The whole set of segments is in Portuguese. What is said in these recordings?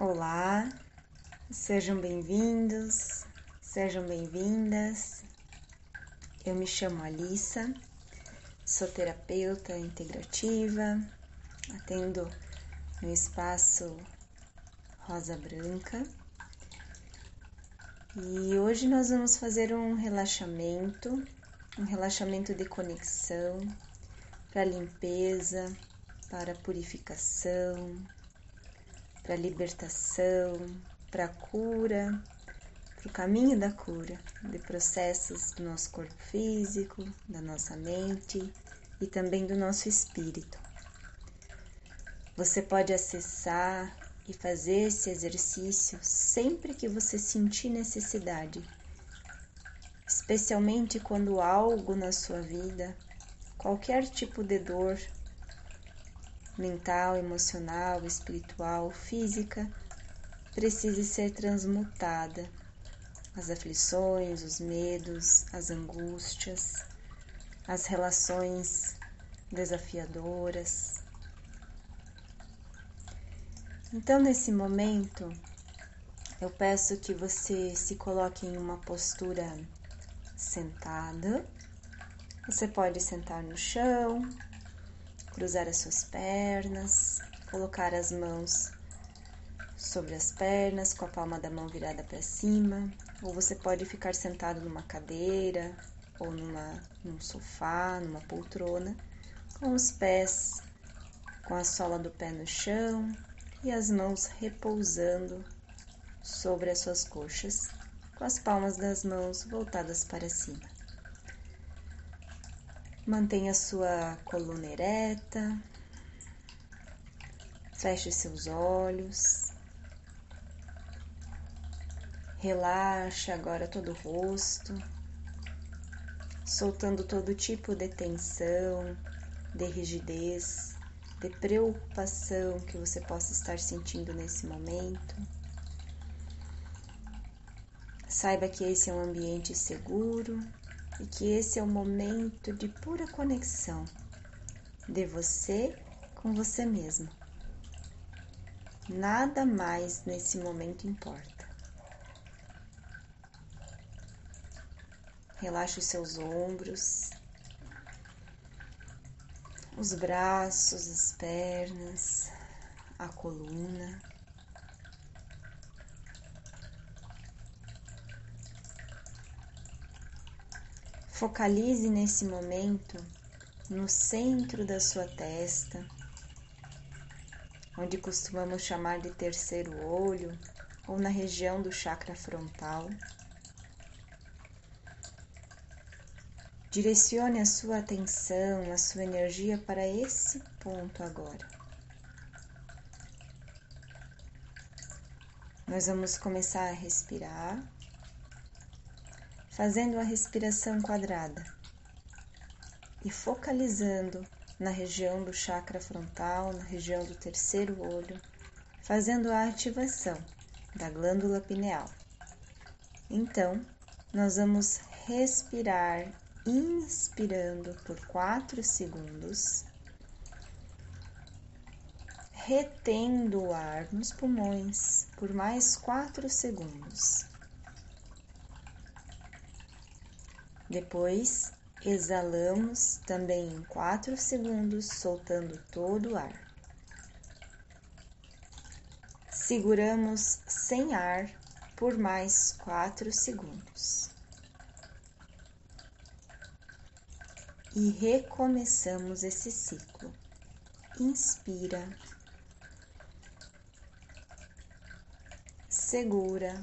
Olá, sejam bem-vindos, sejam bem-vindas. Eu me chamo Alissa, sou terapeuta integrativa, atendo no espaço Rosa Branca. E hoje nós vamos fazer um relaxamento, um relaxamento de conexão para limpeza, para purificação, para libertação, para cura, para o caminho da cura, de processos do nosso corpo físico, da nossa mente e também do nosso espírito. Você pode acessar e fazer esse exercício sempre que você sentir necessidade, especialmente quando algo na sua vida, qualquer tipo de dor, mental, emocional, espiritual, física, precise ser transmutada. As aflições, os medos, as angústias, as relações desafiadoras. Então, nesse momento, eu peço que você se coloque em uma postura sentada. Você pode sentar no chão, cruzar as suas pernas, colocar as mãos sobre as pernas, com a palma da mão virada para cima, ou você pode ficar sentado numa cadeira ou numa, num sofá, numa poltrona, com os pés com a sola do pé no chão e as mãos repousando sobre as suas coxas, com as palmas das mãos voltadas para cima. Mantenha sua coluna ereta. Feche seus olhos. Relaxe agora todo o rosto, soltando todo tipo de tensão, de rigidez, de preocupação que você possa estar sentindo nesse momento. Saiba que esse é um ambiente seguro e que esse é o momento de pura conexão de você com você mesmo. Nada mais nesse momento importa. Relaxe os seus ombros, os braços, as pernas, a coluna. Focalize nesse momento no centro da sua testa, onde costumamos chamar de terceiro olho, ou na região do chakra frontal. Direcione a sua atenção, a sua energia para esse ponto agora. Nós vamos começar a respirar fazendo a respiração quadrada e focalizando na região do chakra frontal, na região do terceiro olho, fazendo a ativação da glândula pineal. Então, nós vamos respirar inspirando por 4 segundos, retendo o ar nos pulmões por mais 4 segundos. Depois, exalamos também em 4 segundos, soltando todo o ar. Seguramos sem ar por mais 4 segundos. E recomeçamos esse ciclo. Inspira, segura,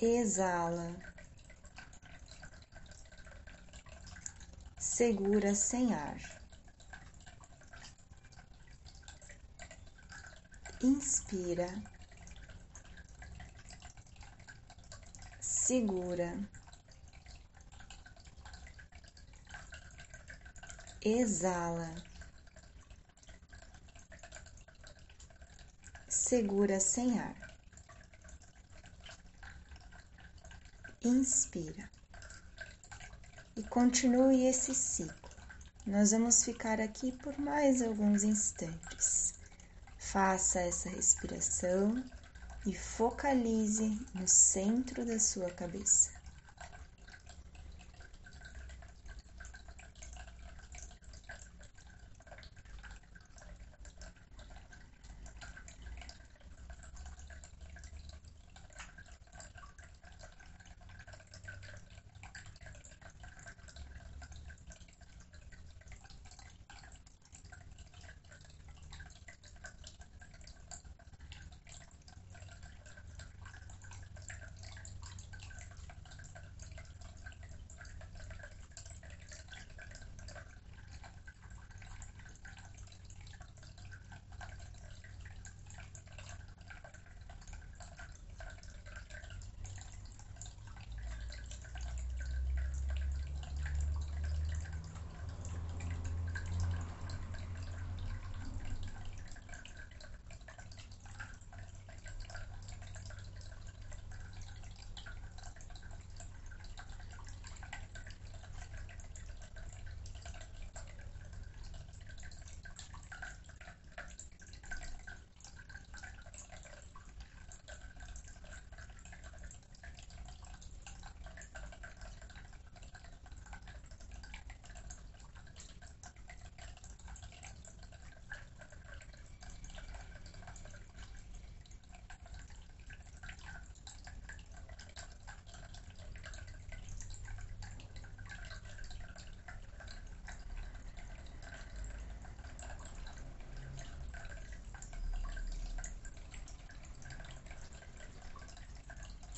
exala, segura sem ar, inspira, segura, exala. Segura sem ar. Inspira e continue esse ciclo. nós vamos ficar aqui por mais alguns instantes. Faça essa respiração e focalize no centro da sua cabeça.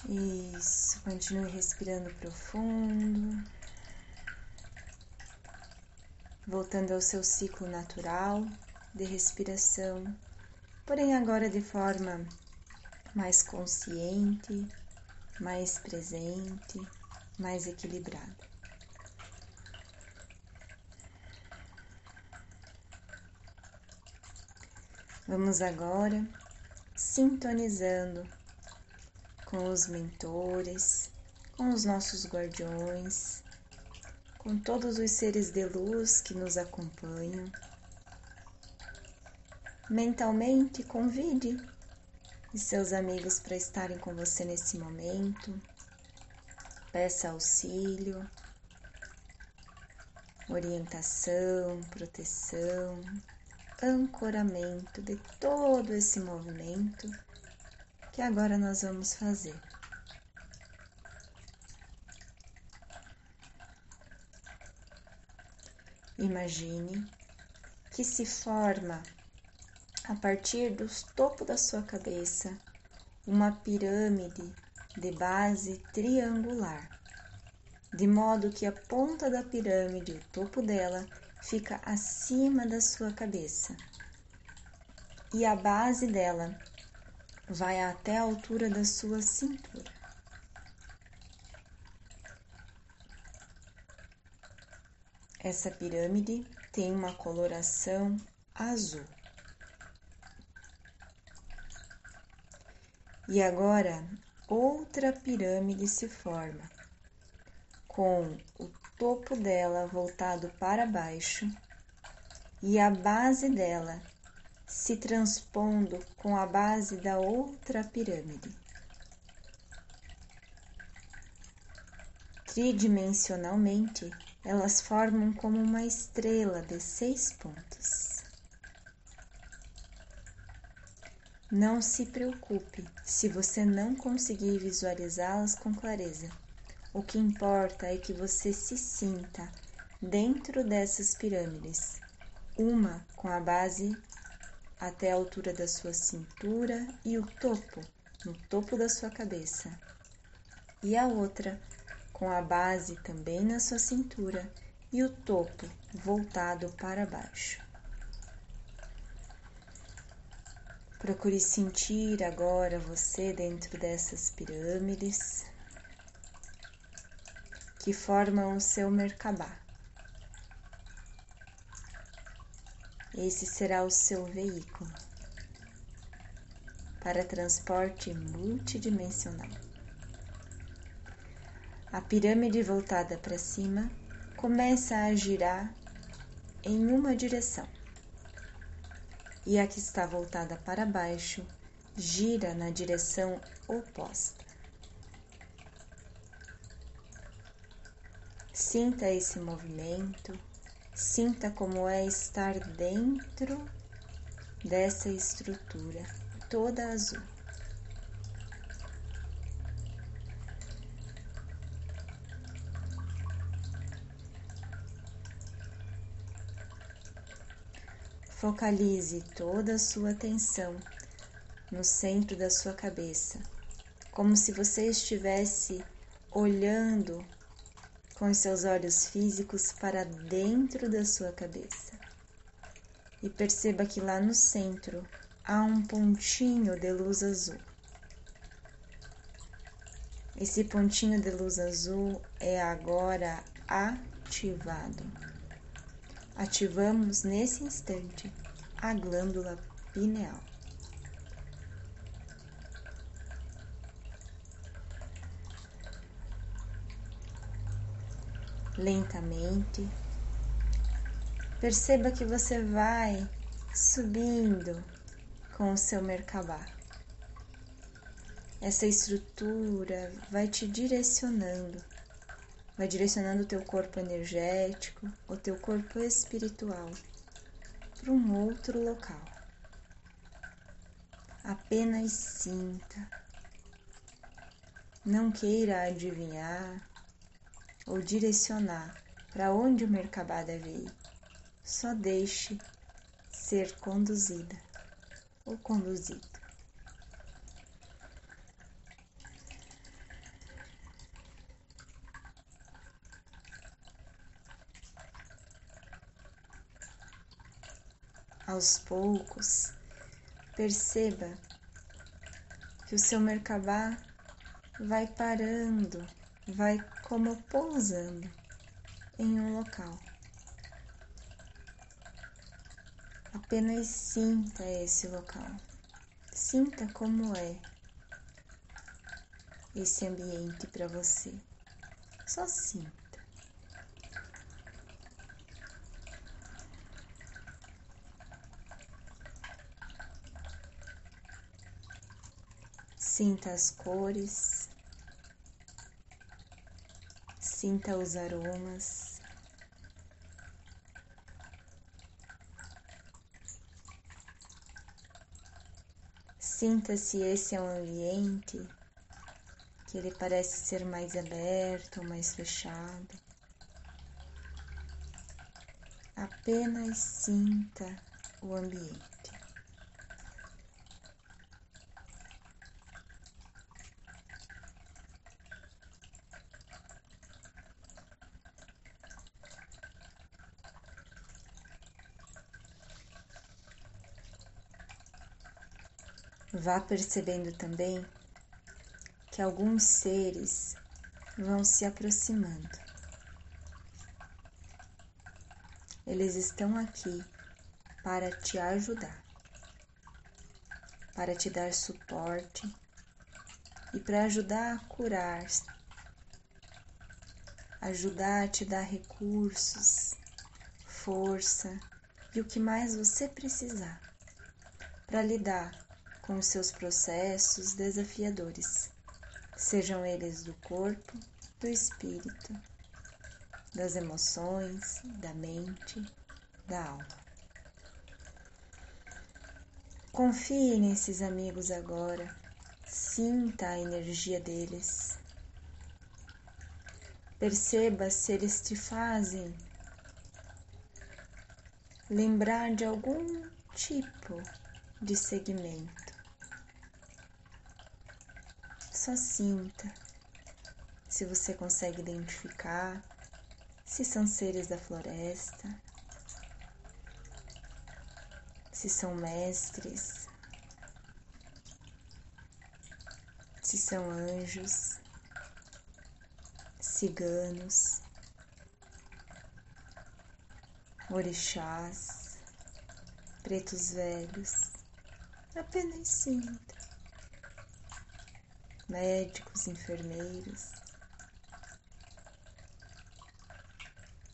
Isso, continue respirando profundo, voltando ao seu ciclo natural de respiração, porém agora de forma mais consciente, mais presente, mais equilibrada. Vamos agora sintonizando com os mentores, com os nossos guardiões, com todos os seres de luz que nos acompanham. Mentalmente convide os seus amigos para estarem com você nesse momento. Peça auxílio, orientação, proteção, ancoramento de todo esse movimento que agora nós vamos fazer. Imagine que se forma a partir do topo da sua cabeça uma pirâmide de base triangular, de modo que a ponta da pirâmide, o topo dela, fica acima da sua cabeça e a base dela vai até a altura da sua cintura. Essa pirâmide tem uma coloração azul. E agora outra pirâmide se forma, com o topo dela voltado para baixo e a base dela se transpondo com a base da outra pirâmide. Tridimensionalmente, elas formam como uma estrela de seis pontos. Não se preocupe se você não conseguir visualizá-las com clareza. O que importa é que você se sinta dentro dessas pirâmides, uma com a base até a altura da sua cintura e o topo, no topo da sua cabeça. E a outra, com a base também na sua cintura e o topo voltado para baixo. Procure sentir agora você dentro dessas pirâmides que formam o seu Merkabah. Esse será o seu veículo para transporte multidimensional. A pirâmide voltada para cima começa a girar em uma direção. E a que está voltada para baixo gira na direção oposta. Sinta esse movimento, sinta como é estar dentro dessa estrutura toda azul. Focalize toda a sua atenção no centro da sua cabeça, como se você estivesse olhando com seus olhos físicos para dentro da sua cabeça. E perceba que lá no centro há um pontinho de luz azul. Esse pontinho de luz azul é agora ativado. Ativamos nesse instante a glândula pineal. Lentamente. Perceba que você vai subindo com o seu Merkabah. Essa estrutura vai te direcionando, vai direcionando o teu corpo energético, o teu corpo espiritual para um outro local. Apenas sinta. Não queira adivinhar ou direcionar para onde o Merkabah deve ir. Só deixe ser conduzida ou conduzido. Aos poucos, perceba que o seu Merkabah vai parando vai como pousando em um local. Apenas sinta esse local. Sinta como é esse ambiente para você. Só sinta. Sinta as cores, Sinta os aromas. Sinta se esse é um ambiente que ele parece ser mais aberto ou mais fechado. Apenas sinta o ambiente. Vá percebendo também que alguns seres vão se aproximando. Eles estão aqui para te ajudar, para te dar suporte e para ajudar a curar, ajudar a te dar recursos, força e o que mais você precisar para lidar com os seus processos desafiadores, sejam eles do corpo, do espírito, das emoções, da mente, da alma. Confie nesses amigos agora, sinta a energia deles. Perceba se eles te fazem lembrar de algum tipo de segmento. Só sinta se você consegue identificar se são seres da floresta, se são mestres, se são anjos, ciganos, orixás, pretos velhos. Apenas sinta médicos, enfermeiros.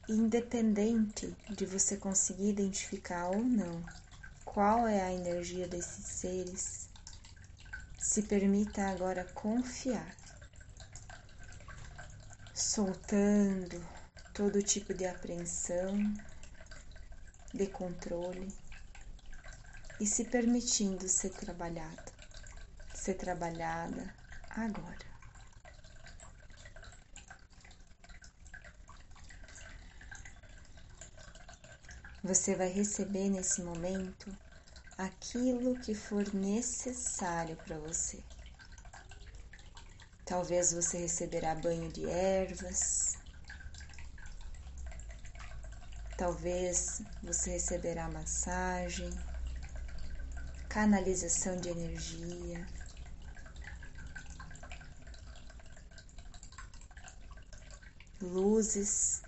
independente de você conseguir identificar ou não qual é a energia desses seres, se permita agora confiar, soltando todo tipo de apreensão, de controle e se permitindo ser trabalhado, ser trabalhada agora. Você vai receber nesse momento aquilo que for necessário para você. Talvez você receberá banho de ervas. Talvez você receberá massagem, canalização de energia. Luzes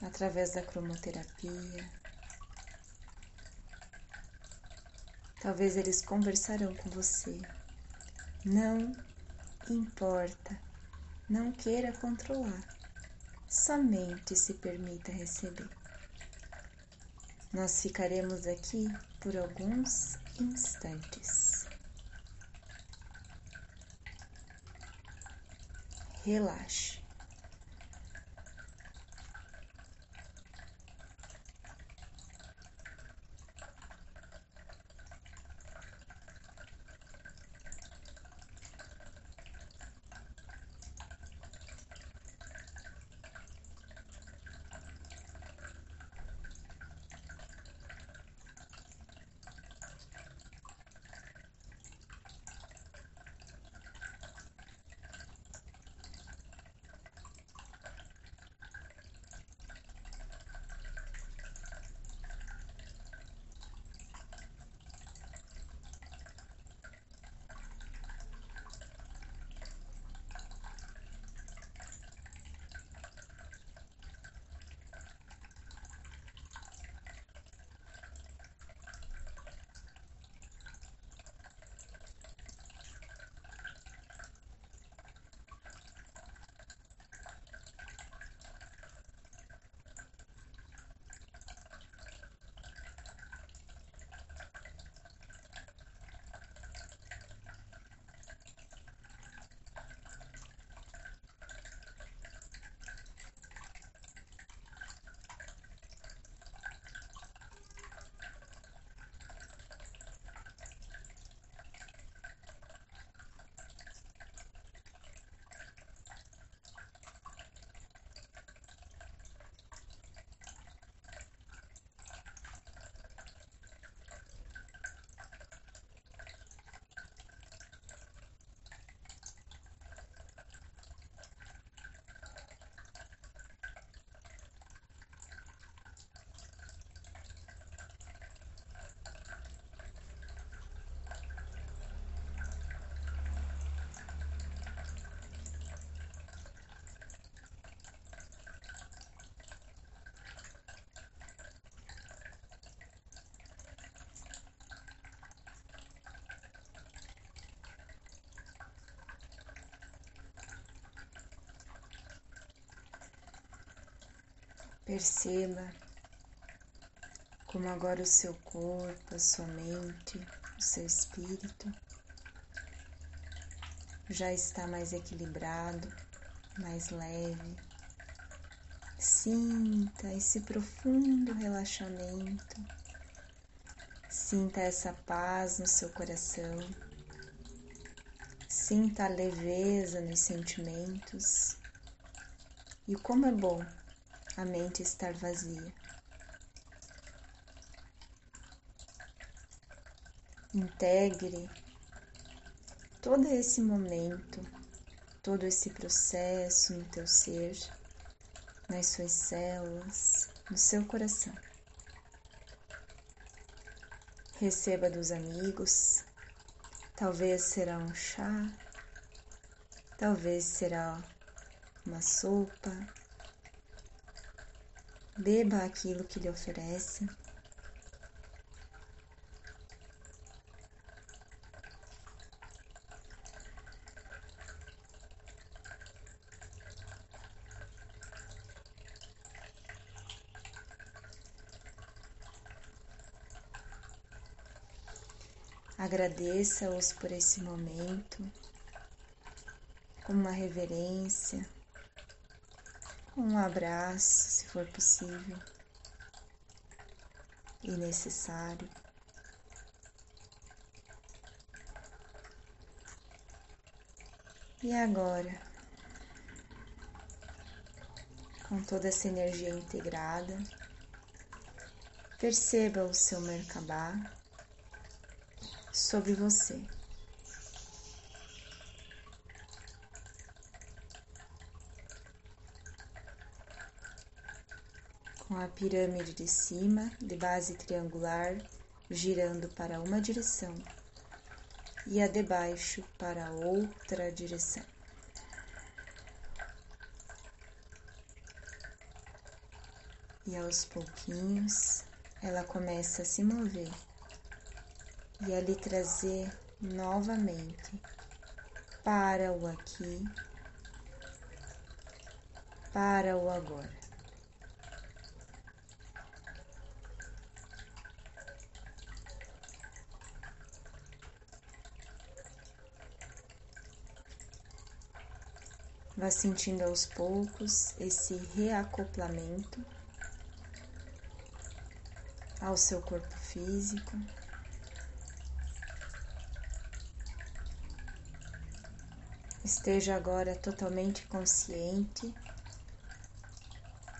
através da cromoterapia. Talvez eles conversarão com você. Não importa, não queira controlar, somente se permita receber. Nós ficaremos aqui por alguns instantes. Relaxe. Perceba como agora o seu corpo, a sua mente, o seu espírito já está mais equilibrado, mais leve. Sinta esse profundo relaxamento, sinta essa paz no seu coração, sinta a leveza nos sentimentos. E como é bom a mente estar vazia. Integre todo esse momento, todo esse processo no teu ser, nas suas células, no seu coração. Receba dos amigos, talvez será um chá, talvez será uma sopa, beba aquilo que lhe oferece. Agradeça-os por esse momento, com uma reverência um abraço, se for possível e necessário. E agora, com toda essa energia integrada, perceba o seu Merkabah sobre você. A pirâmide de cima, de base triangular, girando para uma direção e a de baixo para outra direção. E aos pouquinhos ela começa a se mover e a lhe trazer novamente para o aqui, para o agora. Vá sentindo aos poucos esse reacoplamento ao seu corpo físico. Esteja agora totalmente consciente,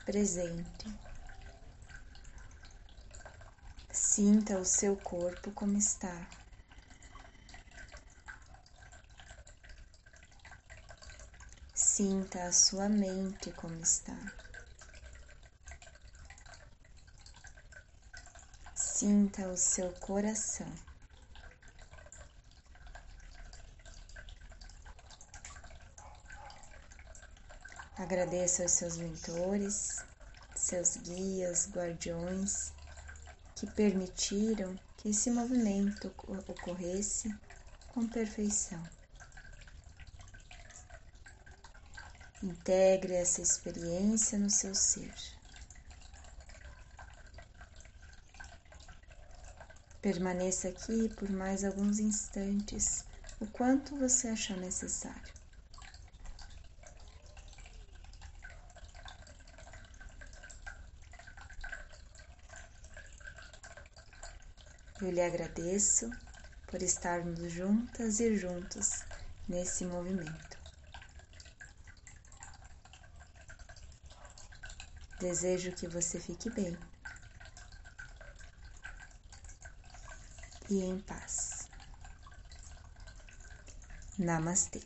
presente. Sinta o seu corpo como está. Sinta a sua mente como está. Sinta o seu coração. Agradeça aos seus mentores, seus guias, guardiões, que permitiram que esse movimento ocorresse com perfeição. Integre essa experiência no seu ser. Permaneça aqui por mais alguns instantes, o quanto você achar necessário. Eu lhe agradeço por estarmos juntas e juntos nesse movimento. Desejo que você fique bem e em paz. Namastê.